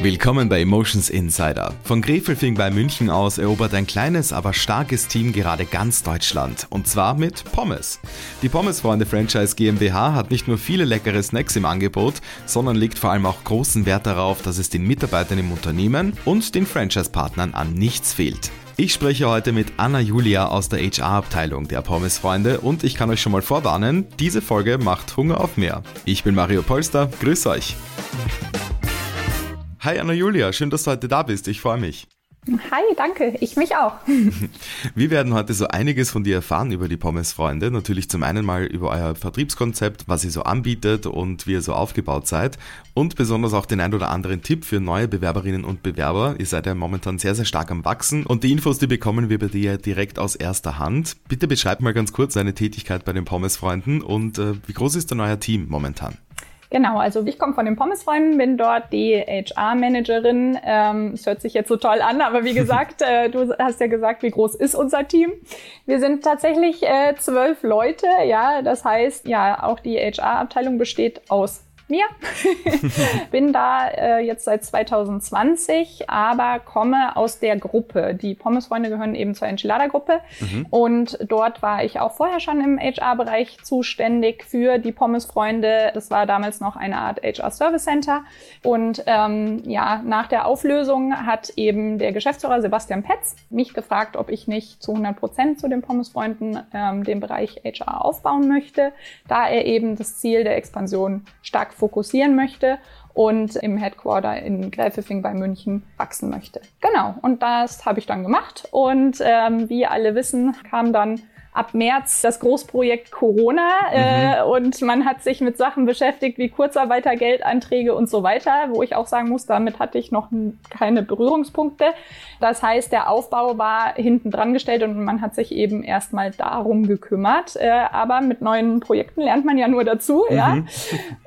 Willkommen bei Emotions Insider. Von Grefelfing bei München aus erobert ein kleines, aber starkes Team gerade ganz Deutschland. Und zwar mit Pommes. Die Pommesfreunde Franchise GmbH hat nicht nur viele leckere Snacks im Angebot, sondern legt vor allem auch großen Wert darauf, dass es den Mitarbeitern im Unternehmen und den Franchise-Partnern an nichts fehlt. Ich spreche heute mit Anna Julia aus der HR-Abteilung der Pommesfreunde und ich kann euch schon mal vorwarnen, diese Folge macht Hunger auf mehr. Ich bin Mario Polster, grüß euch. Hi Anna Julia, schön, dass du heute da bist. Ich freue mich. Hi, danke. Ich mich auch. Wir werden heute so einiges von dir erfahren über die Pommes-Freunde. Natürlich zum einen mal über euer Vertriebskonzept, was ihr so anbietet und wie ihr so aufgebaut seid. Und besonders auch den ein oder anderen Tipp für neue Bewerberinnen und Bewerber. Ihr seid ja momentan sehr, sehr stark am Wachsen. Und die Infos, die bekommen wir bei dir direkt aus erster Hand. Bitte beschreib mal ganz kurz deine Tätigkeit bei den Pommes-Freunden und äh, wie groß ist denn euer Team momentan? Genau, also ich komme von den Pommesfreunden, bin dort die HR-Managerin. Ähm, es hört sich jetzt so toll an, aber wie gesagt, äh, du hast ja gesagt, wie groß ist unser Team? Wir sind tatsächlich äh, zwölf Leute, ja. Das heißt, ja, auch die HR-Abteilung besteht aus mir. Bin da äh, jetzt seit 2020, aber komme aus der Gruppe. Die Pommesfreunde gehören eben zur Enchilada-Gruppe. Mhm. Und dort war ich auch vorher schon im HR-Bereich zuständig für die Pommesfreunde. Das war damals noch eine Art HR-Service Center. Und ähm, ja, nach der Auflösung hat eben der Geschäftsführer Sebastian Petz mich gefragt, ob ich nicht zu 100 Prozent zu den Pommesfreunden ähm, den Bereich HR aufbauen möchte, da er eben das Ziel der Expansion stark fokussieren möchte und im Headquarter in Gräfefing bei München wachsen möchte. Genau, und das habe ich dann gemacht. Und ähm, wie alle wissen, kam dann ab März das Großprojekt Corona äh, mhm. und man hat sich mit Sachen beschäftigt wie Kurzarbeitergeldanträge und so weiter, wo ich auch sagen muss, damit hatte ich noch keine Berührungspunkte. Das heißt, der Aufbau war hinten dran gestellt und man hat sich eben erstmal darum gekümmert. Äh, aber mit neuen Projekten lernt man ja nur dazu, mhm. ja.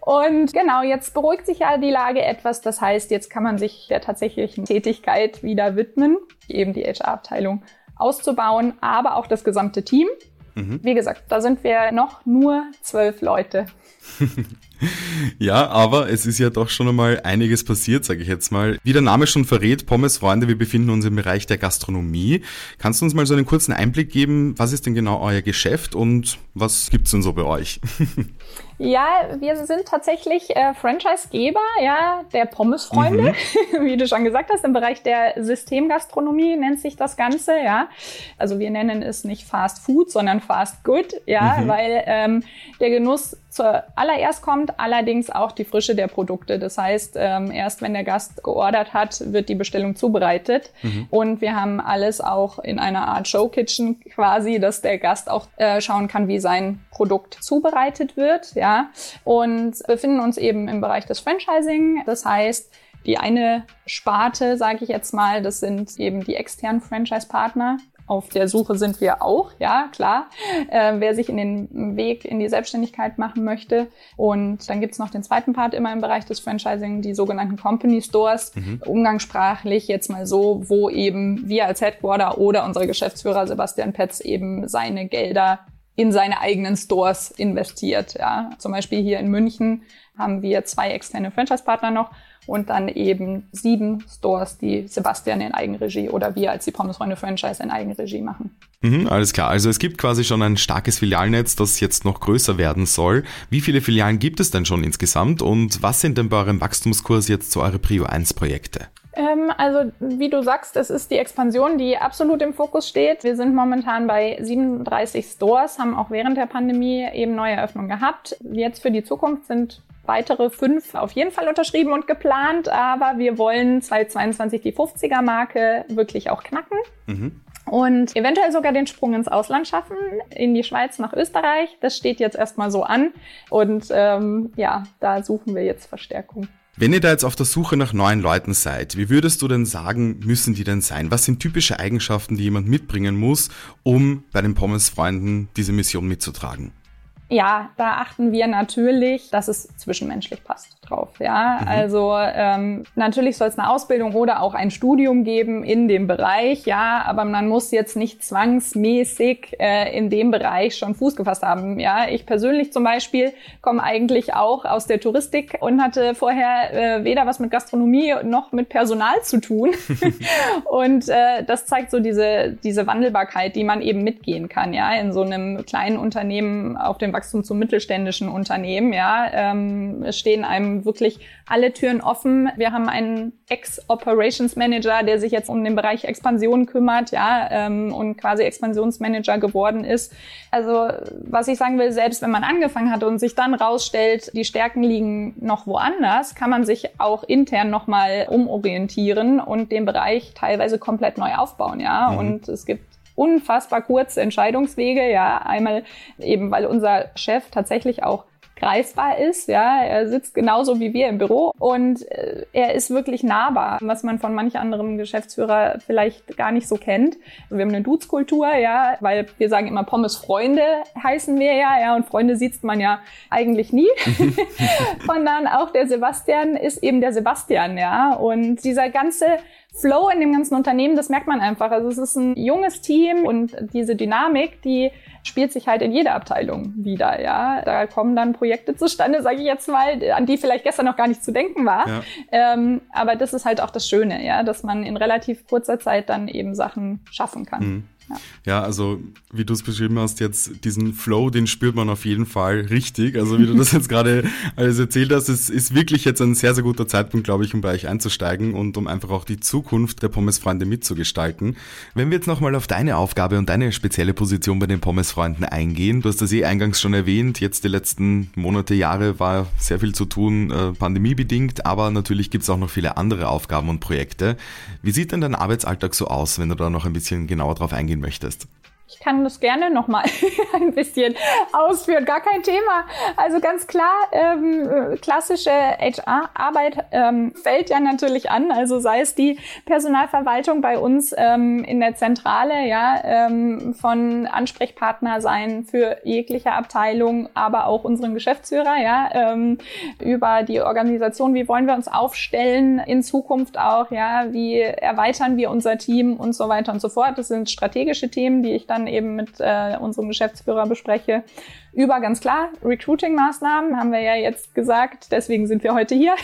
Und genau, jetzt beruhigt sich ja die Lage etwas. Das heißt, jetzt kann man sich der tatsächlichen Tätigkeit wieder widmen, eben die HR-Abteilung auszubauen, aber auch das gesamte Team. Mhm. Wie gesagt, da sind wir noch nur zwölf Leute. ja, aber es ist ja doch schon einmal einiges passiert, sage ich jetzt mal. Wie der Name schon verrät, Pommes Freunde, wir befinden uns im Bereich der Gastronomie. Kannst du uns mal so einen kurzen Einblick geben, was ist denn genau euer Geschäft und was gibt's denn so bei euch? Ja, wir sind tatsächlich äh, Franchisegeber, ja, der Pommesfreunde, mhm. wie du schon gesagt hast, im Bereich der Systemgastronomie nennt sich das Ganze, ja. Also wir nennen es nicht Fast Food, sondern Fast Good, ja, mhm. weil ähm, der Genuss zuallererst kommt, allerdings auch die Frische der Produkte. Das heißt, ähm, erst wenn der Gast geordert hat, wird die Bestellung zubereitet. Mhm. Und wir haben alles auch in einer Art Showkitchen quasi, dass der Gast auch äh, schauen kann, wie sein Produkt zubereitet wird, ja und befinden uns eben im Bereich des Franchising. Das heißt, die eine Sparte, sage ich jetzt mal, das sind eben die externen Franchise-Partner. Auf der Suche sind wir auch, ja, klar. Äh, wer sich in den Weg in die Selbstständigkeit machen möchte. Und dann gibt's noch den zweiten Part immer im Bereich des Franchising, die sogenannten Company Stores. Mhm. Umgangssprachlich jetzt mal so, wo eben wir als Headquarter oder unser Geschäftsführer Sebastian Petz eben seine Gelder in seine eigenen Stores investiert. Ja. Zum Beispiel hier in München haben wir zwei externe Franchise-Partner noch und dann eben sieben Stores, die Sebastian in Eigenregie oder wir als die Pommesfreunde Franchise in Eigenregie machen. Mhm, alles klar. Also es gibt quasi schon ein starkes Filialnetz, das jetzt noch größer werden soll. Wie viele Filialen gibt es denn schon insgesamt und was sind denn bei eurem Wachstumskurs jetzt so eure Prio 1 Projekte? Ähm, also wie du sagst, es ist die Expansion, die absolut im Fokus steht. Wir sind momentan bei 37 Stores, haben auch während der Pandemie eben neue Eröffnungen gehabt. Jetzt für die Zukunft sind weitere fünf auf jeden Fall unterschrieben und geplant, aber wir wollen 2022 die 50er Marke wirklich auch knacken. Mhm. Und eventuell sogar den Sprung ins Ausland schaffen, in die Schweiz, nach Österreich. Das steht jetzt erstmal so an. Und ähm, ja, da suchen wir jetzt Verstärkung. Wenn ihr da jetzt auf der Suche nach neuen Leuten seid, wie würdest du denn sagen, müssen die denn sein? Was sind typische Eigenschaften, die jemand mitbringen muss, um bei den Pommes-Freunden diese Mission mitzutragen? Ja, da achten wir natürlich, dass es zwischenmenschlich passt drauf. Ja, mhm. also ähm, natürlich soll es eine Ausbildung oder auch ein Studium geben in dem Bereich. Ja, aber man muss jetzt nicht zwangsmäßig äh, in dem Bereich schon Fuß gefasst haben. Ja, ich persönlich zum Beispiel komme eigentlich auch aus der Touristik und hatte vorher äh, weder was mit Gastronomie noch mit Personal zu tun. und äh, das zeigt so diese diese Wandelbarkeit, die man eben mitgehen kann. Ja, in so einem kleinen Unternehmen auf dem Wachstum zum mittelständischen Unternehmen. Ja, ähm, stehen einem wirklich alle Türen offen. Wir haben einen Ex-Operations Manager, der sich jetzt um den Bereich Expansion kümmert, ja, ähm, und quasi Expansionsmanager geworden ist. Also, was ich sagen will, selbst wenn man angefangen hat und sich dann rausstellt, die Stärken liegen noch woanders, kann man sich auch intern nochmal umorientieren und den Bereich teilweise komplett neu aufbauen, ja. Mhm. Und es gibt unfassbar kurze Entscheidungswege, ja, einmal eben, weil unser Chef tatsächlich auch greifbar ist. Ja, er sitzt genauso wie wir im Büro und äh, er ist wirklich nahbar, was man von manch anderem Geschäftsführer vielleicht gar nicht so kennt. Wir haben eine Dudes-Kultur, ja, weil wir sagen immer Pommes Freunde heißen wir ja, ja, und Freunde sieht man ja eigentlich nie. Sondern auch der Sebastian ist eben der Sebastian, ja. Und dieser ganze Flow in dem ganzen Unternehmen, das merkt man einfach. Also es ist ein junges Team und diese Dynamik, die spielt sich halt in jeder Abteilung wieder. Ja, da kommen dann Projekte zustande, sage ich jetzt mal, an die vielleicht gestern noch gar nicht zu denken war. Ja. Ähm, aber das ist halt auch das Schöne, ja, dass man in relativ kurzer Zeit dann eben Sachen schaffen kann. Mhm. Ja. also wie du es beschrieben hast, jetzt diesen Flow, den spürt man auf jeden Fall richtig. Also wie du das jetzt gerade alles erzählt hast, es ist wirklich jetzt ein sehr, sehr guter Zeitpunkt, glaube ich, um bei euch einzusteigen und um einfach auch die Zukunft der Pommesfreunde mitzugestalten. Wenn wir jetzt nochmal auf deine Aufgabe und deine spezielle Position bei den Pommesfreunden eingehen, du hast das eh eingangs schon erwähnt, jetzt die letzten Monate, Jahre war sehr viel zu tun, äh, pandemiebedingt, aber natürlich gibt es auch noch viele andere Aufgaben und Projekte. Wie sieht denn dein Arbeitsalltag so aus, wenn du da noch ein bisschen genauer drauf eingehen möchtest. Ich kann das gerne noch mal ein bisschen ausführen, gar kein Thema. Also ganz klar, ähm, klassische HR-Arbeit ähm, fällt ja natürlich an. Also sei es die Personalverwaltung bei uns ähm, in der Zentrale, ja, ähm, von Ansprechpartner sein für jegliche Abteilung, aber auch unseren Geschäftsführer, ja, ähm, über die Organisation, wie wollen wir uns aufstellen in Zukunft auch, ja, wie erweitern wir unser Team und so weiter und so fort. Das sind strategische Themen, die ich dann dann eben mit äh, unserem Geschäftsführer bespreche, über ganz klar Recruiting-Maßnahmen, haben wir ja jetzt gesagt, deswegen sind wir heute hier.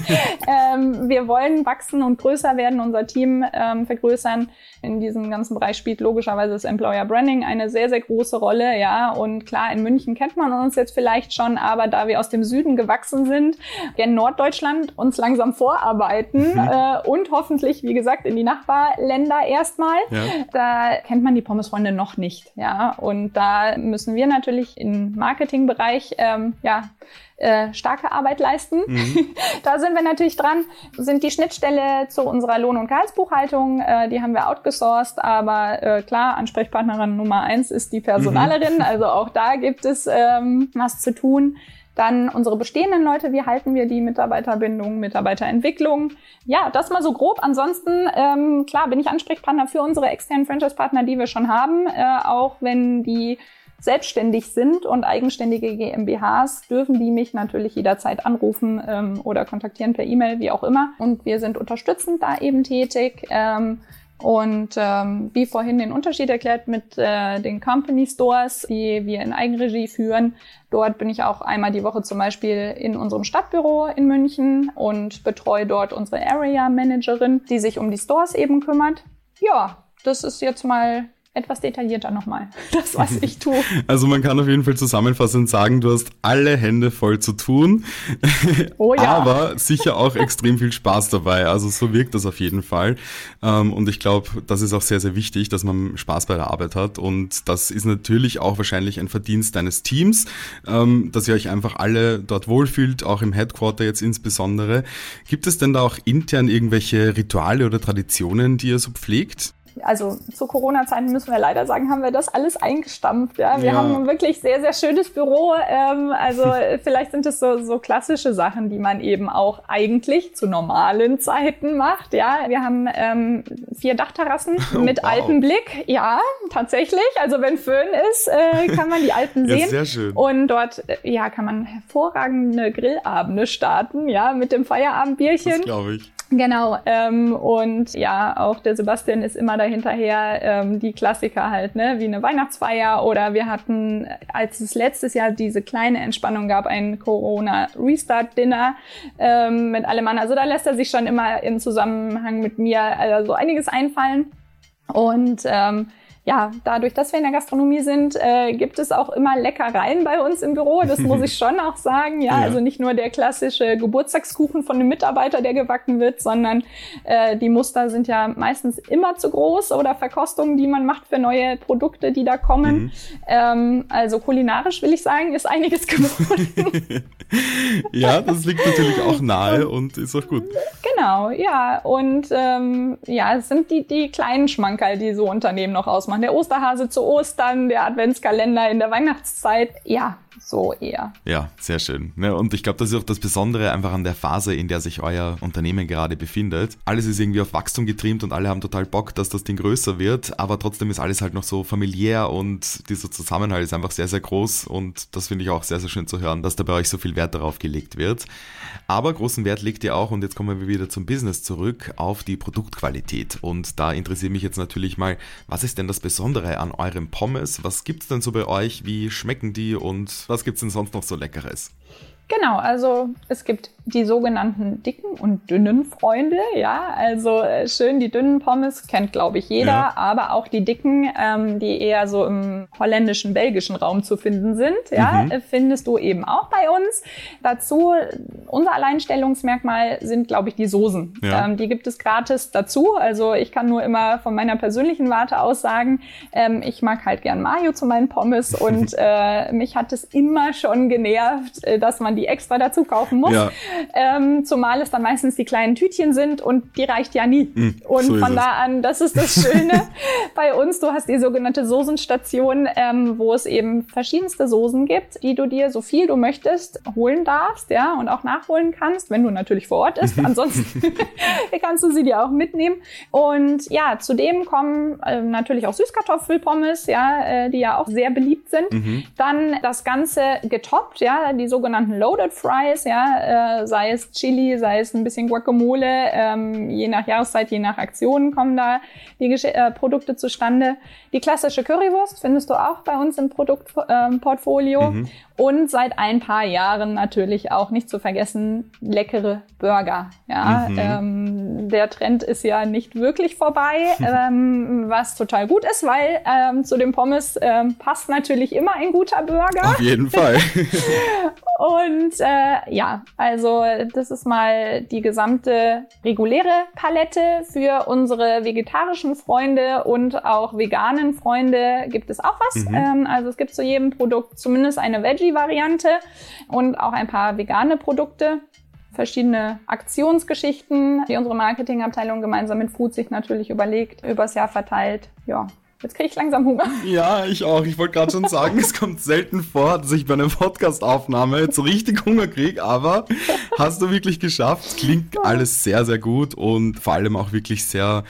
ähm, wir wollen wachsen und größer werden, unser Team ähm, vergrößern. In diesem ganzen Bereich spielt logischerweise das Employer Branding eine sehr, sehr große Rolle, ja. Und klar, in München kennt man uns jetzt vielleicht schon, aber da wir aus dem Süden gewachsen sind, in Norddeutschland uns langsam vorarbeiten mhm. äh, und hoffentlich, wie gesagt, in die Nachbarländer erstmal. Ja. Da kennt man die Pommesfreunde noch nicht, ja. Und da müssen wir natürlich in Marketingbereich ähm, ja, äh, starke Arbeit leisten. Mhm. da sind wir natürlich dran, sind die Schnittstelle zu unserer Lohn- und Gehaltsbuchhaltung, äh, die haben wir outgesourced, aber äh, klar, Ansprechpartnerin Nummer eins ist die Personalerin, mhm. also auch da gibt es ähm, was zu tun. Dann unsere bestehenden Leute, wie halten wir die Mitarbeiterbindung, Mitarbeiterentwicklung? Ja, das mal so grob. Ansonsten, ähm, klar, bin ich Ansprechpartner für unsere externen Franchise-Partner, die wir schon haben, äh, auch wenn die selbstständig sind und eigenständige GmbHs, dürfen die mich natürlich jederzeit anrufen ähm, oder kontaktieren per E-Mail, wie auch immer. Und wir sind unterstützend da eben tätig. Ähm, und ähm, wie vorhin den Unterschied erklärt mit äh, den Company Stores, die wir in Eigenregie führen. Dort bin ich auch einmal die Woche zum Beispiel in unserem Stadtbüro in München und betreue dort unsere Area Managerin, die sich um die Stores eben kümmert. Ja, das ist jetzt mal etwas detaillierter nochmal, das, was ich tue. Also man kann auf jeden Fall zusammenfassend sagen, du hast alle Hände voll zu tun, oh ja. aber sicher auch extrem viel Spaß dabei. Also so wirkt das auf jeden Fall. Ähm, und ich glaube, das ist auch sehr, sehr wichtig, dass man Spaß bei der Arbeit hat. Und das ist natürlich auch wahrscheinlich ein Verdienst deines Teams, ähm, dass ihr euch einfach alle dort wohlfühlt, auch im Headquarter jetzt insbesondere. Gibt es denn da auch intern irgendwelche Rituale oder Traditionen, die ihr so pflegt? Also zu Corona-Zeiten müssen wir leider sagen, haben wir das alles eingestampft. Ja, wir ja. haben ein wirklich sehr, sehr schönes Büro. Ähm, also vielleicht sind es so, so klassische Sachen, die man eben auch eigentlich zu normalen Zeiten macht. Ja, wir haben ähm, vier Dachterrassen oh, mit wow. Alpenblick. Ja, tatsächlich. Also wenn Föhn ist, äh, kann man die Alpen sehen. Ja, sehr schön. Und dort, äh, ja, kann man hervorragende Grillabende starten. Ja, mit dem Feierabendbierchen. Das glaube ich. Genau, ähm, und ja, auch der Sebastian ist immer dahinterher, ähm, die Klassiker halt, ne, wie eine Weihnachtsfeier oder wir hatten, als es letztes Jahr diese kleine Entspannung gab, ein Corona-Restart-Dinner ähm, mit allem Mann. Also da lässt er sich schon immer im Zusammenhang mit mir also einiges einfallen. Und ähm, ja, dadurch, dass wir in der Gastronomie sind, äh, gibt es auch immer Leckereien bei uns im Büro. Das muss ich schon auch sagen. Ja, ja, also nicht nur der klassische Geburtstagskuchen von einem Mitarbeiter, der gebacken wird, sondern äh, die Muster sind ja meistens immer zu groß oder Verkostungen, die man macht für neue Produkte, die da kommen. Mhm. Ähm, also kulinarisch will ich sagen, ist einiges geworden. ja, das liegt natürlich auch nahe und ist auch gut. Genau, ja. Und ähm, ja, es sind die, die kleinen Schmankerl, die so Unternehmen noch ausmachen machen. Der Osterhase zu Ostern, der Adventskalender in der Weihnachtszeit. Ja, so eher. Ja, sehr schön. Ne, und ich glaube, das ist auch das Besondere einfach an der Phase, in der sich euer Unternehmen gerade befindet. Alles ist irgendwie auf Wachstum getrimmt und alle haben total Bock, dass das Ding größer wird, aber trotzdem ist alles halt noch so familiär und dieser Zusammenhalt ist einfach sehr, sehr groß und das finde ich auch sehr, sehr schön zu hören, dass da bei euch so viel Wert darauf gelegt wird. Aber großen Wert legt ihr auch, und jetzt kommen wir wieder zum Business zurück, auf die Produktqualität. Und da interessiert mich jetzt natürlich mal, was ist denn das Besondere an eurem Pommes? Was gibt es denn so bei euch? Wie schmecken die und was gibt es denn sonst noch so Leckeres? Genau, also es gibt die sogenannten dicken und dünnen Freunde, ja, also äh, schön die dünnen Pommes kennt glaube ich jeder, ja. aber auch die dicken, ähm, die eher so im holländischen, belgischen Raum zu finden sind, ja, mhm. Äh, findest du eben auch bei uns. Dazu unser Alleinstellungsmerkmal sind glaube ich die Soßen. Ja. Ähm, die gibt es gratis dazu, also ich kann nur immer von meiner persönlichen Warte aus sagen, ähm, ich mag halt gern Mayo zu meinen Pommes und äh, mich hat es immer schon genervt, äh, dass man die extra dazu kaufen muss. Ja. Ähm, zumal es dann meistens die kleinen Tütchen sind und die reicht ja nie. Mm, und so von da an, das ist das Schöne bei uns. Du hast die sogenannte Soßenstation, ähm, wo es eben verschiedenste Soßen gibt, die du dir so viel du möchtest holen darfst, ja, und auch nachholen kannst, wenn du natürlich vor Ort bist. Ansonsten kannst du sie dir auch mitnehmen. Und ja, zudem kommen äh, natürlich auch Süßkartoffelpommes, ja, äh, die ja auch sehr beliebt sind. Mhm. Dann das Ganze getoppt, ja, die sogenannten Loaded Fries, ja, äh, sei es Chili, sei es ein bisschen Guacamole, ähm, je nach Jahreszeit, je nach Aktionen kommen da die Gesch äh, Produkte zustande. Die klassische Currywurst findest du auch bei uns im Produktportfolio. Ähm, mhm. Und seit ein paar Jahren natürlich auch nicht zu vergessen leckere Burger. Ja, mhm. ähm, der Trend ist ja nicht wirklich vorbei, ähm, was total gut ist, weil ähm, zu dem Pommes ähm, passt natürlich immer ein guter Burger. Auf jeden Fall. Und äh, ja, also das ist mal die gesamte reguläre Palette für unsere vegetarischen Freunde und auch veganen Freunde gibt es auch was. Mhm. Ähm, also es gibt zu jedem Produkt zumindest eine Veggie Veggie-Variante und auch ein paar vegane Produkte verschiedene Aktionsgeschichten, die unsere Marketingabteilung gemeinsam mit Food sich natürlich überlegt, übers Jahr verteilt. Ja, Jetzt kriege ich langsam Hunger. Ja, ich auch. Ich wollte gerade schon sagen, es kommt selten vor, dass ich bei einer Podcast-Aufnahme jetzt so richtig Hunger kriege, aber hast du wirklich geschafft. Klingt alles sehr, sehr gut und vor allem auch wirklich sehr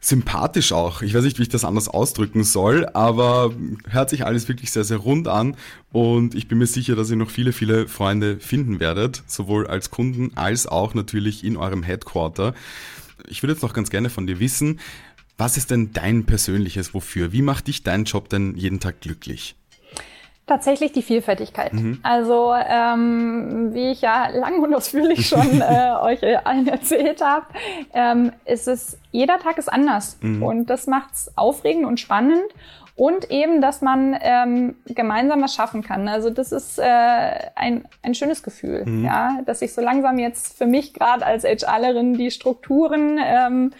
sympathisch auch. Ich weiß nicht, wie ich das anders ausdrücken soll, aber hört sich alles wirklich sehr, sehr rund an und ich bin mir sicher, dass ihr noch viele, viele Freunde finden werdet, sowohl als Kunden als auch natürlich in eurem Headquarter. Ich würde jetzt noch ganz gerne von dir wissen, was ist denn dein persönliches Wofür? Wie macht dich dein Job denn jeden Tag glücklich? Tatsächlich die Vielfältigkeit. Mhm. Also ähm, wie ich ja lang und ausführlich schon äh, euch allen erzählt habe, ähm, ist es jeder Tag ist anders mhm. und das macht's aufregend und spannend und eben, dass man ähm, gemeinsam was schaffen kann. Also das ist äh, ein, ein schönes Gefühl, mhm. ja, dass ich so langsam jetzt für mich gerade als HRlerin die Strukturen ähm,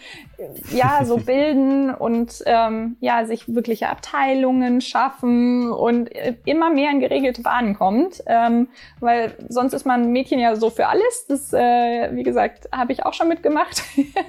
ja so bilden und ähm, ja sich wirkliche Abteilungen schaffen und äh, immer mehr in geregelte Bahnen kommt, ähm, weil sonst ist man Mädchen ja so für alles. Das, äh, wie gesagt, habe ich auch schon mitgemacht. Mhm.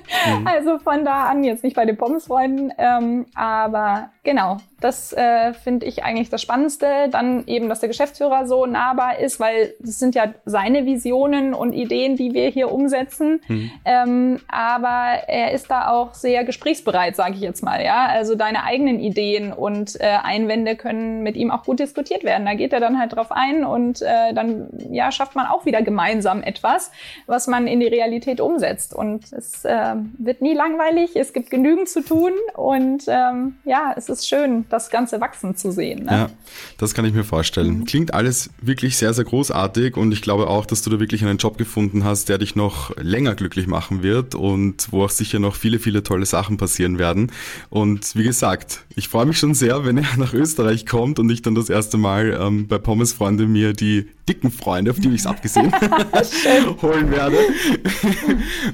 Also von da an jetzt nicht bei den Pommesfreunden, ähm, aber genau, das äh, finde ich eigentlich das Spannendste. Dann eben, dass der Geschäftsführer so nahbar ist, weil das sind ja seine Visionen und Ideen, die wir hier umsetzen. Mhm. Ähm, aber er ist da auch sehr gesprächsbereit, sage ich jetzt mal. Ja, also deine eigenen Ideen und äh, Einwände können mit ihm auch gut diskutiert werden. Da geht er dann halt drauf ein und äh, dann ja schafft man auch wieder gemeinsam etwas, was man in die Realität umsetzt. Und es äh, wird nie langweilig. Es gibt genügend zu tun und ähm, ja, es ist schön das Ganze wachsen zu sehen. Ne? Ja, das kann ich mir vorstellen. Mhm. Klingt alles wirklich sehr, sehr großartig und ich glaube auch, dass du da wirklich einen Job gefunden hast, der dich noch länger glücklich machen wird und wo auch sicher noch viele, viele tolle Sachen passieren werden. Und wie gesagt, ich freue mich schon sehr, wenn er nach Österreich kommt und ich dann das erste Mal ähm, bei Pommes Freunde mir die dicken Freunde, auf die ich es abgesehen holen werde.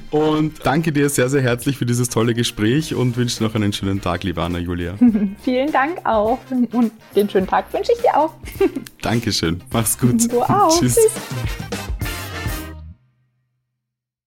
und danke dir sehr, sehr herzlich für dieses tolle Gespräch und wünsche dir noch einen schönen Tag, liebe Anna Julia. Vielen Dank auch. Und den schönen Tag wünsche ich dir auch. Dankeschön. Mach's gut. Du auch. Tschüss. Tschüss.